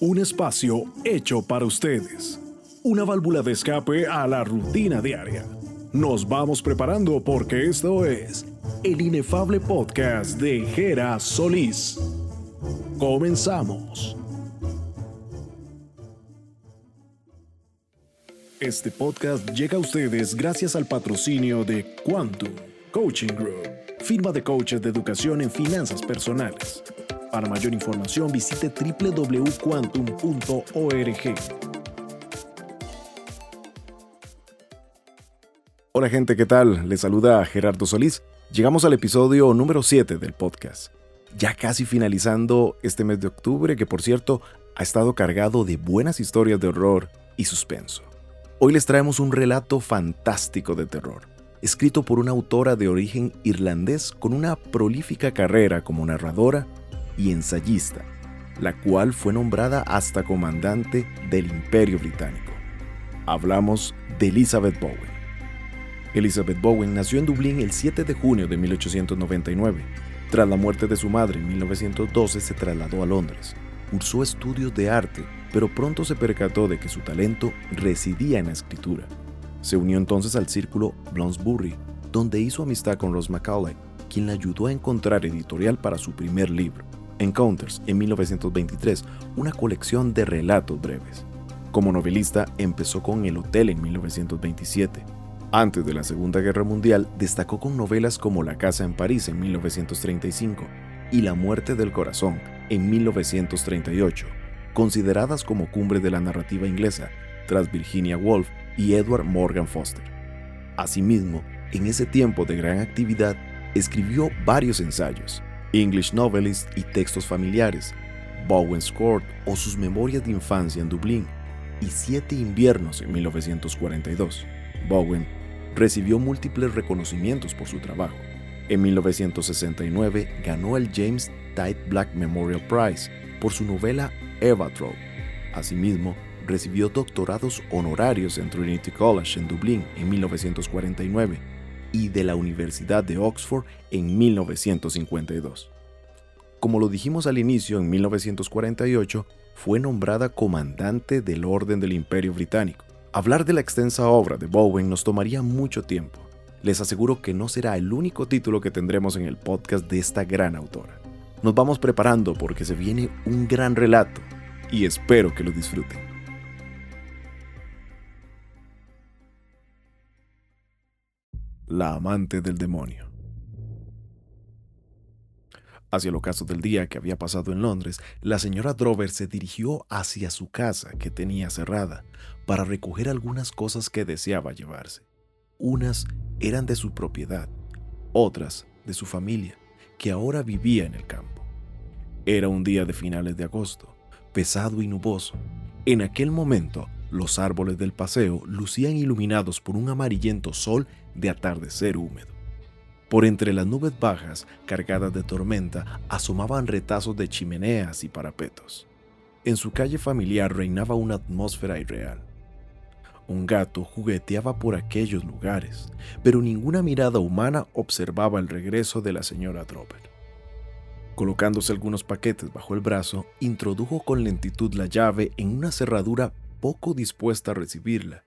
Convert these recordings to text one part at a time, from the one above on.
Un espacio hecho para ustedes. Una válvula de escape a la rutina diaria. Nos vamos preparando porque esto es el inefable podcast de Jera Solís. Comenzamos. Este podcast llega a ustedes gracias al patrocinio de Quantum Coaching Group, firma de coaches de educación en finanzas personales. Para mayor información visite www.quantum.org. Hola gente, ¿qué tal? Les saluda Gerardo Solís. Llegamos al episodio número 7 del podcast. Ya casi finalizando este mes de octubre que por cierto ha estado cargado de buenas historias de horror y suspenso. Hoy les traemos un relato fantástico de terror, escrito por una autora de origen irlandés con una prolífica carrera como narradora y ensayista, la cual fue nombrada hasta comandante del Imperio Británico. Hablamos de Elizabeth Bowen. Elizabeth Bowen nació en Dublín el 7 de junio de 1899. Tras la muerte de su madre en 1912 se trasladó a Londres. Cursó estudios de arte pero pronto se percató de que su talento residía en la escritura. Se unió entonces al círculo Bloomsbury, donde hizo amistad con Ross Macaulay, quien le ayudó a encontrar editorial para su primer libro, Encounters, en 1923, una colección de relatos breves. Como novelista empezó con El Hotel en 1927. Antes de la Segunda Guerra Mundial destacó con novelas como La Casa en París en 1935 y La Muerte del Corazón en 1938 consideradas como cumbre de la narrativa inglesa, tras Virginia Woolf y Edward Morgan Foster. Asimismo, en ese tiempo de gran actividad, escribió varios ensayos, English Novelist y textos familiares, Bowen's Court o sus memorias de infancia en Dublín, y Siete inviernos en 1942. Bowen recibió múltiples reconocimientos por su trabajo. En 1969 ganó el James Tite Black Memorial Prize por su novela Eva Troll. Asimismo, recibió doctorados honorarios en Trinity College en Dublín en 1949 y de la Universidad de Oxford en 1952. Como lo dijimos al inicio, en 1948 fue nombrada comandante del Orden del Imperio Británico. Hablar de la extensa obra de Bowen nos tomaría mucho tiempo. Les aseguro que no será el único título que tendremos en el podcast de esta gran autora. Nos vamos preparando porque se viene un gran relato y espero que lo disfruten. La amante del demonio. Hacia el ocaso del día que había pasado en Londres, la señora Drover se dirigió hacia su casa que tenía cerrada para recoger algunas cosas que deseaba llevarse. Unas eran de su propiedad, otras de su familia que ahora vivía en el campo. Era un día de finales de agosto, pesado y nuboso. En aquel momento, los árboles del paseo lucían iluminados por un amarillento sol de atardecer húmedo. Por entre las nubes bajas, cargadas de tormenta, asomaban retazos de chimeneas y parapetos. En su calle familiar reinaba una atmósfera irreal. Un gato jugueteaba por aquellos lugares, pero ninguna mirada humana observaba el regreso de la señora Drover. Colocándose algunos paquetes bajo el brazo, introdujo con lentitud la llave en una cerradura poco dispuesta a recibirla,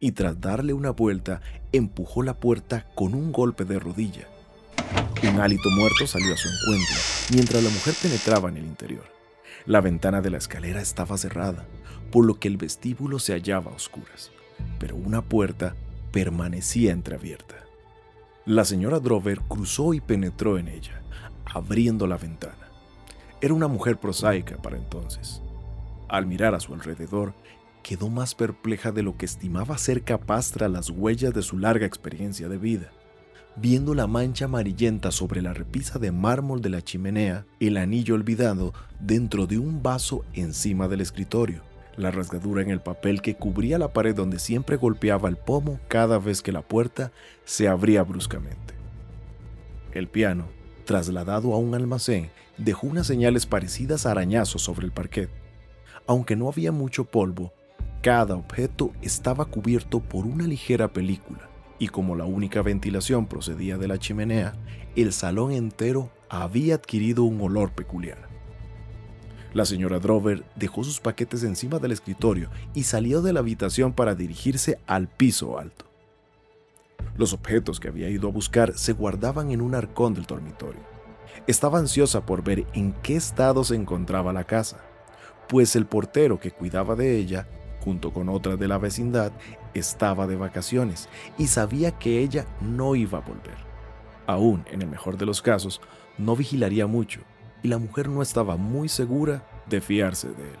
y tras darle una vuelta, empujó la puerta con un golpe de rodilla. Un hálito muerto salió a su encuentro, mientras la mujer penetraba en el interior. La ventana de la escalera estaba cerrada, por lo que el vestíbulo se hallaba a oscuras pero una puerta permanecía entreabierta. La señora Drover cruzó y penetró en ella, abriendo la ventana. Era una mujer prosaica para entonces. Al mirar a su alrededor, quedó más perpleja de lo que estimaba ser capaz tras las huellas de su larga experiencia de vida. Viendo la mancha amarillenta sobre la repisa de mármol de la chimenea, el anillo olvidado dentro de un vaso encima del escritorio, la rasgadura en el papel que cubría la pared donde siempre golpeaba el pomo cada vez que la puerta se abría bruscamente. El piano, trasladado a un almacén, dejó unas señales parecidas a arañazos sobre el parquet. Aunque no había mucho polvo, cada objeto estaba cubierto por una ligera película, y como la única ventilación procedía de la chimenea, el salón entero había adquirido un olor peculiar. La señora Drover dejó sus paquetes encima del escritorio y salió de la habitación para dirigirse al piso alto. Los objetos que había ido a buscar se guardaban en un arcón del dormitorio. Estaba ansiosa por ver en qué estado se encontraba la casa, pues el portero que cuidaba de ella, junto con otra de la vecindad, estaba de vacaciones y sabía que ella no iba a volver. Aún, en el mejor de los casos, no vigilaría mucho y la mujer no estaba muy segura de fiarse de él.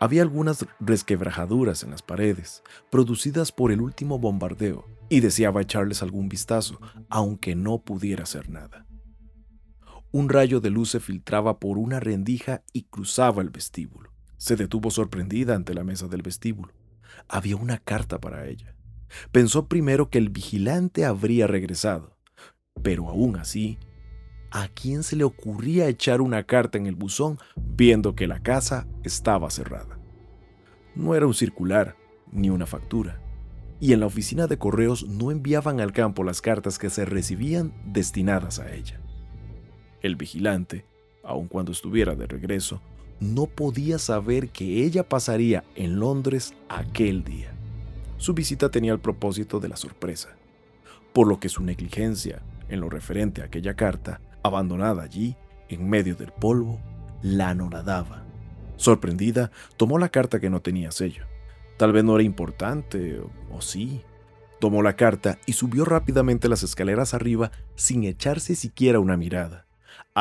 Había algunas resquebrajaduras en las paredes, producidas por el último bombardeo, y deseaba echarles algún vistazo, aunque no pudiera hacer nada. Un rayo de luz se filtraba por una rendija y cruzaba el vestíbulo. Se detuvo sorprendida ante la mesa del vestíbulo. Había una carta para ella. Pensó primero que el vigilante habría regresado, pero aún así ¿A quién se le ocurría echar una carta en el buzón viendo que la casa estaba cerrada? No era un circular ni una factura. Y en la oficina de correos no enviaban al campo las cartas que se recibían destinadas a ella. El vigilante, aun cuando estuviera de regreso, no podía saber que ella pasaría en Londres aquel día. Su visita tenía el propósito de la sorpresa, por lo que su negligencia en lo referente a aquella carta abandonada allí, en medio del polvo, la anoradaba. Sorprendida, tomó la carta que no tenía sello. Tal vez no era importante, o, sí. Tomó la carta y subió rápidamente las escaleras arriba sin echarse siquiera una mirada,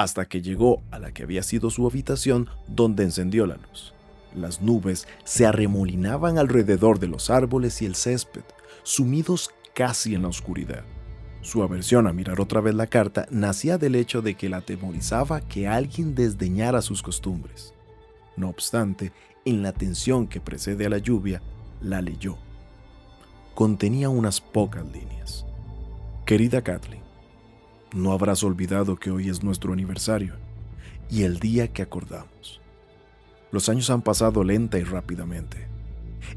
hasta que llegó a la que había sido su habitación donde encendió la luz. Las nubes se arremolinaban alrededor de los árboles y el césped, sumidos casi en la oscuridad. Su aversión a mirar otra vez la carta nacía del hecho de que la atemorizaba que alguien desdeñara sus costumbres. No obstante, en la tensión que precede a la lluvia, la leyó. Contenía unas pocas líneas. Querida Kathleen, no habrás olvidado que hoy es nuestro aniversario y el día que acordamos. Los años han pasado lenta y rápidamente.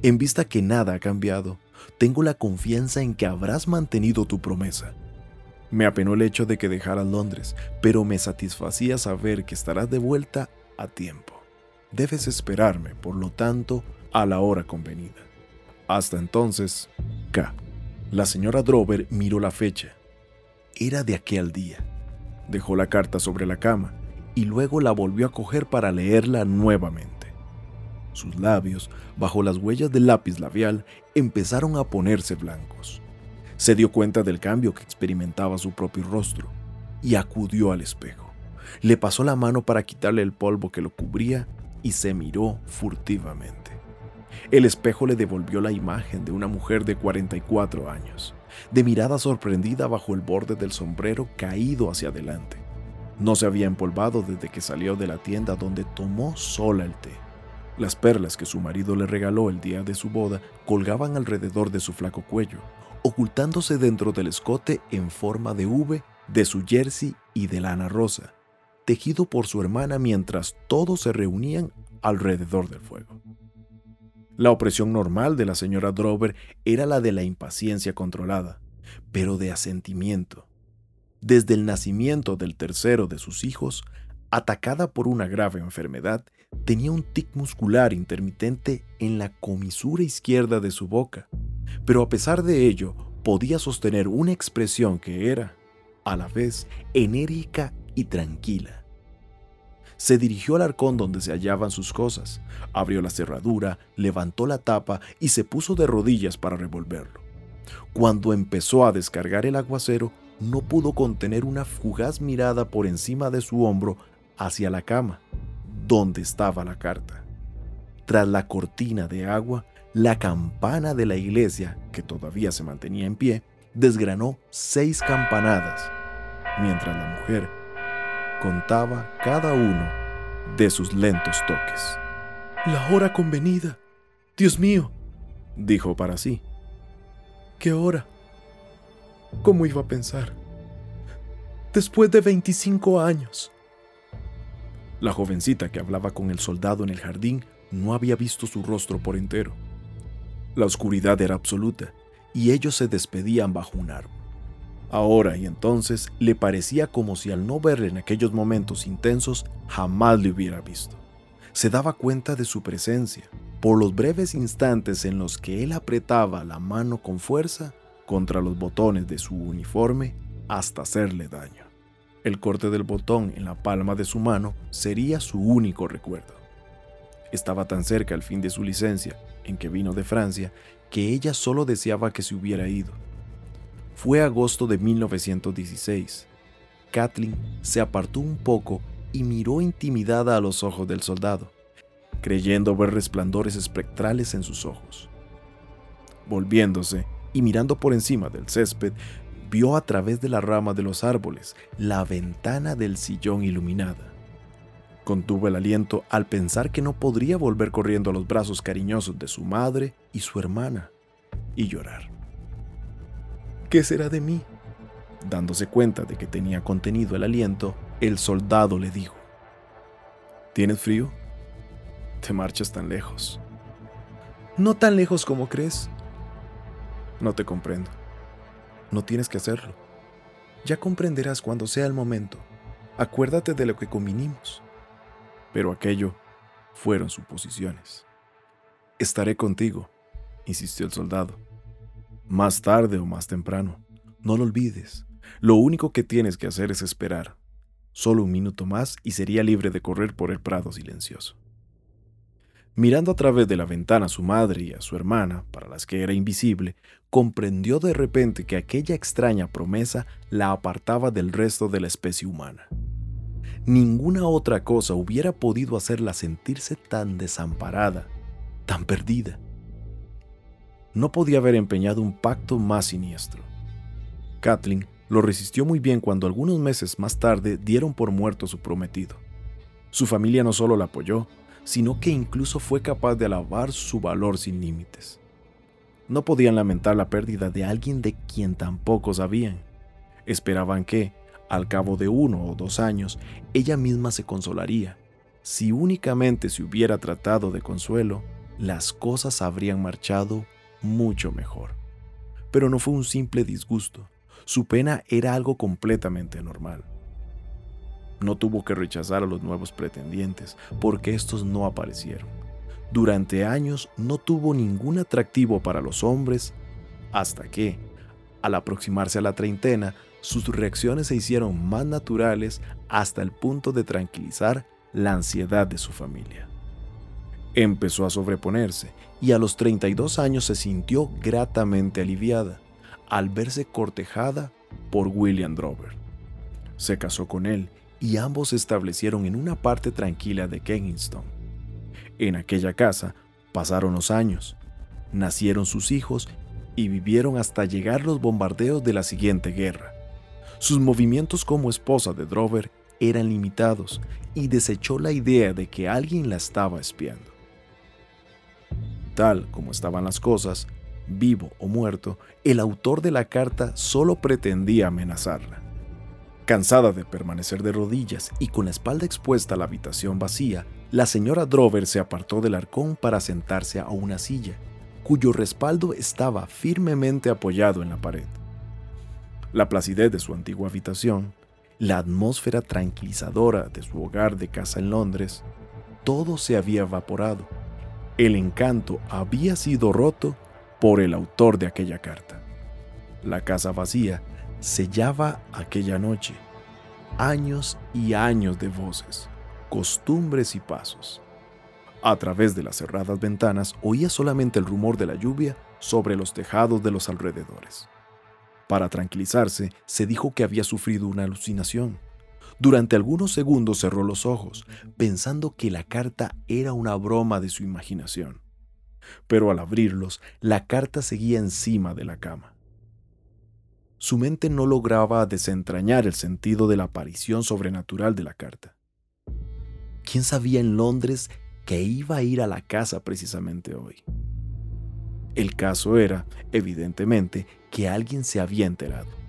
En vista que nada ha cambiado, tengo la confianza en que habrás mantenido tu promesa. Me apenó el hecho de que dejaras Londres, pero me satisfacía saber que estarás de vuelta a tiempo. Debes esperarme, por lo tanto, a la hora convenida. Hasta entonces, K. La señora Drover miró la fecha. Era de aquel día. Dejó la carta sobre la cama y luego la volvió a coger para leerla nuevamente. Sus labios, bajo las huellas del lápiz labial, empezaron a ponerse blancos. Se dio cuenta del cambio que experimentaba su propio rostro y acudió al espejo. Le pasó la mano para quitarle el polvo que lo cubría y se miró furtivamente. El espejo le devolvió la imagen de una mujer de 44 años, de mirada sorprendida bajo el borde del sombrero caído hacia adelante. No se había empolvado desde que salió de la tienda donde tomó sola el té. Las perlas que su marido le regaló el día de su boda colgaban alrededor de su flaco cuello, ocultándose dentro del escote en forma de V de su jersey y de lana rosa, tejido por su hermana mientras todos se reunían alrededor del fuego. La opresión normal de la señora Drover era la de la impaciencia controlada, pero de asentimiento. Desde el nacimiento del tercero de sus hijos, atacada por una grave enfermedad, tenía un tic muscular intermitente en la comisura izquierda de su boca, pero a pesar de ello podía sostener una expresión que era, a la vez, enérgica y tranquila. Se dirigió al arcón donde se hallaban sus cosas, abrió la cerradura, levantó la tapa y se puso de rodillas para revolverlo. Cuando empezó a descargar el aguacero, no pudo contener una fugaz mirada por encima de su hombro hacia la cama, donde estaba la carta. Tras la cortina de agua, la campana de la iglesia, que todavía se mantenía en pie, desgranó seis campanadas, mientras la mujer contaba cada uno de sus lentos toques. La hora convenida. Dios mío, dijo para sí. ¿Qué hora? ¿Cómo iba a pensar? Después de 25 años. La jovencita que hablaba con el soldado en el jardín no había visto su rostro por entero. La oscuridad era absoluta y ellos se despedían bajo un árbol. Ahora y entonces le parecía como si al no verle en aquellos momentos intensos jamás le hubiera visto. Se daba cuenta de su presencia por los breves instantes en los que él apretaba la mano con fuerza contra los botones de su uniforme hasta hacerle daño. El corte del botón en la palma de su mano sería su único recuerdo. Estaba tan cerca al fin de su licencia, en que vino de Francia, que ella solo deseaba que se hubiera ido fue agosto de 1916. Kathleen se apartó un poco y miró intimidada a los ojos del soldado, creyendo ver resplandores espectrales en sus ojos. Volviéndose y mirando por encima del césped, vio a través de la rama de los árboles la ventana del sillón iluminada. Contuvo el aliento al pensar que no podría volver corriendo a los brazos cariñosos de su madre y su hermana y llorar. ¿Qué será de mí? Dándose cuenta de que tenía contenido el aliento, el soldado le dijo, ¿Tienes frío? Te marchas tan lejos. No tan lejos como crees. No te comprendo. No tienes que hacerlo. Ya comprenderás cuando sea el momento. Acuérdate de lo que convinimos. Pero aquello fueron suposiciones. Estaré contigo, insistió el soldado más tarde o más temprano. No lo olvides. Lo único que tienes que hacer es esperar. Solo un minuto más y sería libre de correr por el prado silencioso. Mirando a través de la ventana a su madre y a su hermana, para las que era invisible, comprendió de repente que aquella extraña promesa la apartaba del resto de la especie humana. Ninguna otra cosa hubiera podido hacerla sentirse tan desamparada, tan perdida no podía haber empeñado un pacto más siniestro. Kathleen lo resistió muy bien cuando algunos meses más tarde dieron por muerto a su prometido. Su familia no solo la apoyó, sino que incluso fue capaz de alabar su valor sin límites. No podían lamentar la pérdida de alguien de quien tampoco sabían. Esperaban que, al cabo de uno o dos años, ella misma se consolaría. Si únicamente se hubiera tratado de consuelo, las cosas habrían marchado mucho mejor. Pero no fue un simple disgusto, su pena era algo completamente normal. No tuvo que rechazar a los nuevos pretendientes porque estos no aparecieron. Durante años no tuvo ningún atractivo para los hombres hasta que, al aproximarse a la treintena, sus reacciones se hicieron más naturales hasta el punto de tranquilizar la ansiedad de su familia. Empezó a sobreponerse y a los 32 años se sintió gratamente aliviada al verse cortejada por William Drover. Se casó con él y ambos se establecieron en una parte tranquila de Kensington. En aquella casa pasaron los años, nacieron sus hijos y vivieron hasta llegar los bombardeos de la siguiente guerra. Sus movimientos como esposa de Drover eran limitados y desechó la idea de que alguien la estaba espiando tal como estaban las cosas, vivo o muerto, el autor de la carta solo pretendía amenazarla. Cansada de permanecer de rodillas y con la espalda expuesta a la habitación vacía, la señora Drover se apartó del arcón para sentarse a una silla, cuyo respaldo estaba firmemente apoyado en la pared. La placidez de su antigua habitación, la atmósfera tranquilizadora de su hogar de casa en Londres, todo se había evaporado el encanto había sido roto por el autor de aquella carta. La casa vacía sellaba aquella noche años y años de voces, costumbres y pasos. A través de las cerradas ventanas oía solamente el rumor de la lluvia sobre los tejados de los alrededores. Para tranquilizarse, se dijo que había sufrido una alucinación durante algunos segundos cerró los ojos, pensando que la carta era una broma de su imaginación. Pero al abrirlos, la carta seguía encima de la cama. Su mente no lograba desentrañar el sentido de la aparición sobrenatural de la carta. ¿Quién sabía en Londres que iba a ir a la casa precisamente hoy? El caso era, evidentemente, que alguien se había enterado.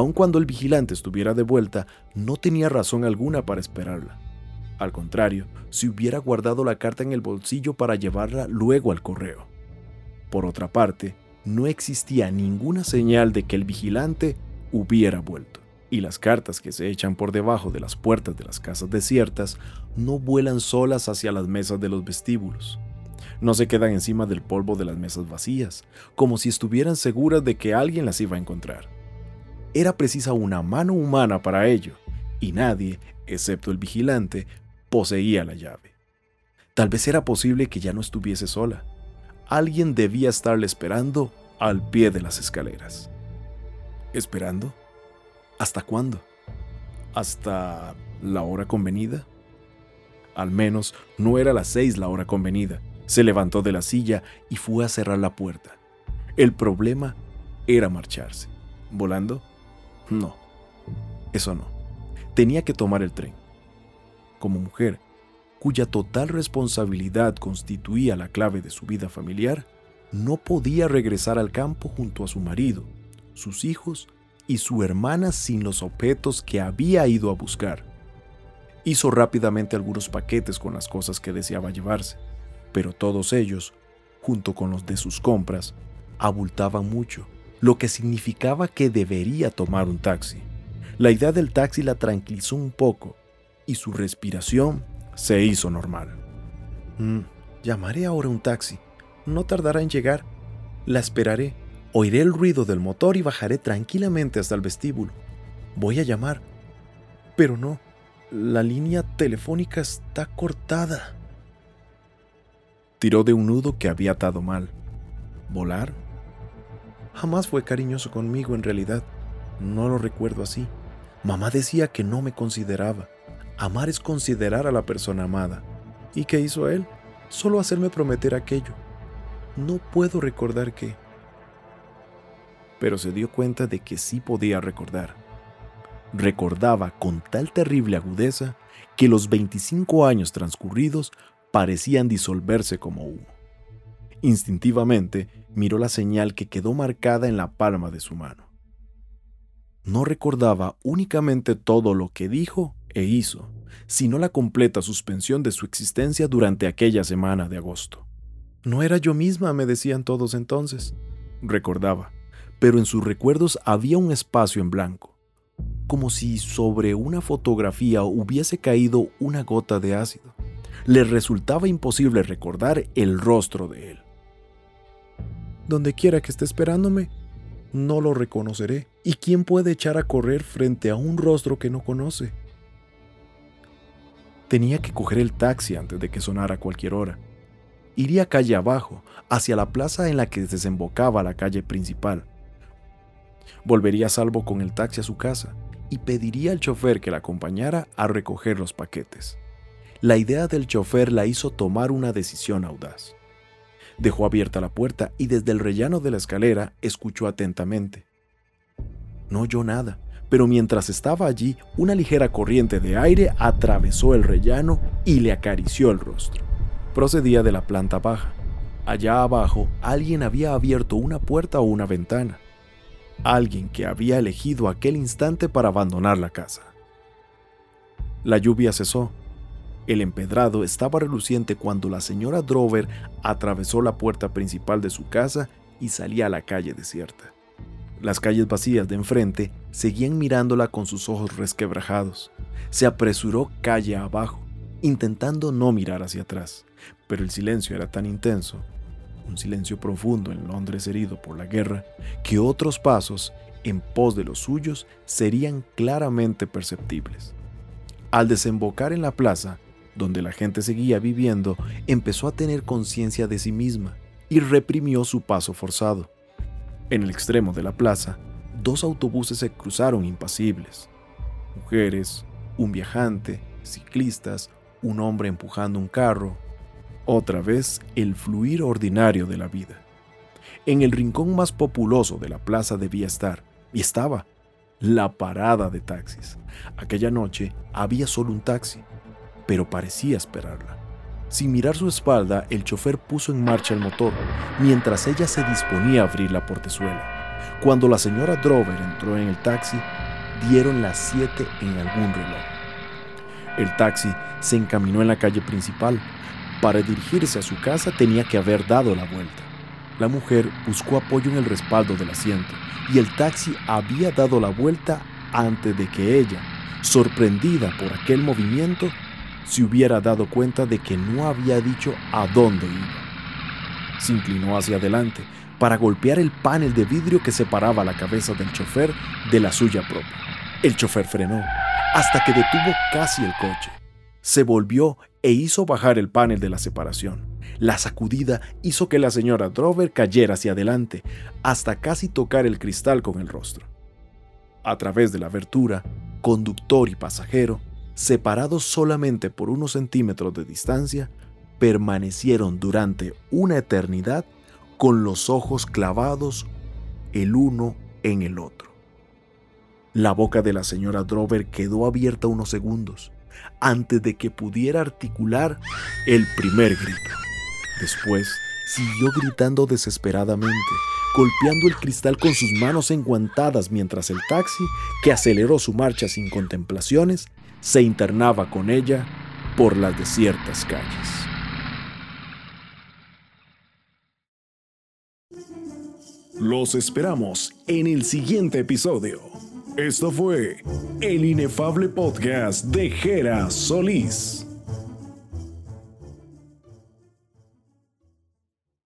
Aun cuando el vigilante estuviera de vuelta, no tenía razón alguna para esperarla. Al contrario, si hubiera guardado la carta en el bolsillo para llevarla luego al correo. Por otra parte, no existía ninguna señal de que el vigilante hubiera vuelto. Y las cartas que se echan por debajo de las puertas de las casas desiertas no vuelan solas hacia las mesas de los vestíbulos. No se quedan encima del polvo de las mesas vacías, como si estuvieran seguras de que alguien las iba a encontrar. Era precisa una mano humana para ello, y nadie, excepto el vigilante, poseía la llave. Tal vez era posible que ya no estuviese sola. Alguien debía estarle esperando al pie de las escaleras. ¿Esperando? ¿Hasta cuándo? ¿Hasta la hora convenida? Al menos no era las seis la hora convenida. Se levantó de la silla y fue a cerrar la puerta. El problema era marcharse. ¿Volando? No, eso no. Tenía que tomar el tren. Como mujer, cuya total responsabilidad constituía la clave de su vida familiar, no podía regresar al campo junto a su marido, sus hijos y su hermana sin los objetos que había ido a buscar. Hizo rápidamente algunos paquetes con las cosas que deseaba llevarse pero todos ellos, junto con los de sus compras, abultaban mucho, lo que significaba que debería tomar un taxi. La idea del taxi la tranquilizó un poco y su respiración se hizo normal. Mm, llamaré ahora un taxi. No tardará en llegar. La esperaré. Oiré el ruido del motor y bajaré tranquilamente hasta el vestíbulo. Voy a llamar. Pero no, la línea telefónica está cortada. Tiró de un nudo que había atado mal. ¿Volar? Jamás fue cariñoso conmigo en realidad. No lo recuerdo así. Mamá decía que no me consideraba. Amar es considerar a la persona amada. ¿Y qué hizo él? Solo hacerme prometer aquello. No puedo recordar qué. Pero se dio cuenta de que sí podía recordar. Recordaba con tal terrible agudeza que los 25 años transcurridos parecían disolverse como humo. Instintivamente miró la señal que quedó marcada en la palma de su mano. No recordaba únicamente todo lo que dijo e hizo, sino la completa suspensión de su existencia durante aquella semana de agosto. No era yo misma, me decían todos entonces. Recordaba, pero en sus recuerdos había un espacio en blanco, como si sobre una fotografía hubiese caído una gota de ácido le resultaba imposible recordar el rostro de él. Donde quiera que esté esperándome, no lo reconoceré. ¿Y quién puede echar a correr frente a un rostro que no conoce? Tenía que coger el taxi antes de que sonara cualquier hora. Iría calle abajo, hacia la plaza en la que desembocaba la calle principal. Volvería a salvo con el taxi a su casa y pediría al chofer que la acompañara a recoger los paquetes. La idea del chofer la hizo tomar una decisión audaz. Dejó abierta la puerta y desde el rellano de la escalera escuchó atentamente. No oyó nada, pero mientras estaba allí, una ligera corriente de aire atravesó el rellano y le acarició el rostro. Procedía de la planta baja. Allá abajo, alguien había abierto una puerta o una ventana. Alguien que había elegido aquel instante para abandonar la casa. La lluvia cesó el empedrado estaba reluciente cuando la señora Drover atravesó la puerta principal de su casa y salía a la calle desierta. Las calles vacías de enfrente seguían mirándola con sus ojos resquebrajados. Se apresuró calle abajo, intentando no mirar hacia atrás, pero el silencio era tan intenso, un silencio profundo en Londres herido por la guerra, que otros pasos en pos de los suyos serían claramente perceptibles. Al desembocar en la plaza, donde la gente seguía viviendo, empezó a tener conciencia de sí misma y reprimió su paso forzado. En el extremo de la plaza, dos autobuses se cruzaron impasibles. Mujeres, un viajante, ciclistas, un hombre empujando un carro. Otra vez el fluir ordinario de la vida. En el rincón más populoso de la plaza debía estar, y estaba, la parada de taxis. Aquella noche había solo un taxi, pero parecía esperarla. Sin mirar su espalda, el chofer puso en marcha el motor, mientras ella se disponía a abrir la portezuela. Cuando la señora Drover entró en el taxi, dieron las 7 en algún reloj. El taxi se encaminó en la calle principal. Para dirigirse a su casa tenía que haber dado la vuelta. La mujer buscó apoyo en el respaldo del asiento y el taxi había dado la vuelta antes de que ella, sorprendida por aquel movimiento, se hubiera dado cuenta de que no había dicho a dónde iba. Se inclinó hacia adelante para golpear el panel de vidrio que separaba la cabeza del chofer de la suya propia. El chofer frenó hasta que detuvo casi el coche. Se volvió e hizo bajar el panel de la separación. La sacudida hizo que la señora Drover cayera hacia adelante hasta casi tocar el cristal con el rostro. A través de la abertura, conductor y pasajero, separados solamente por unos centímetros de distancia, permanecieron durante una eternidad con los ojos clavados el uno en el otro. La boca de la señora Drover quedó abierta unos segundos antes de que pudiera articular el primer grito. Después siguió gritando desesperadamente, golpeando el cristal con sus manos enguantadas mientras el taxi, que aceleró su marcha sin contemplaciones, se internaba con ella por las desiertas calles. Los esperamos en el siguiente episodio. Esto fue el inefable podcast de Jera Solís.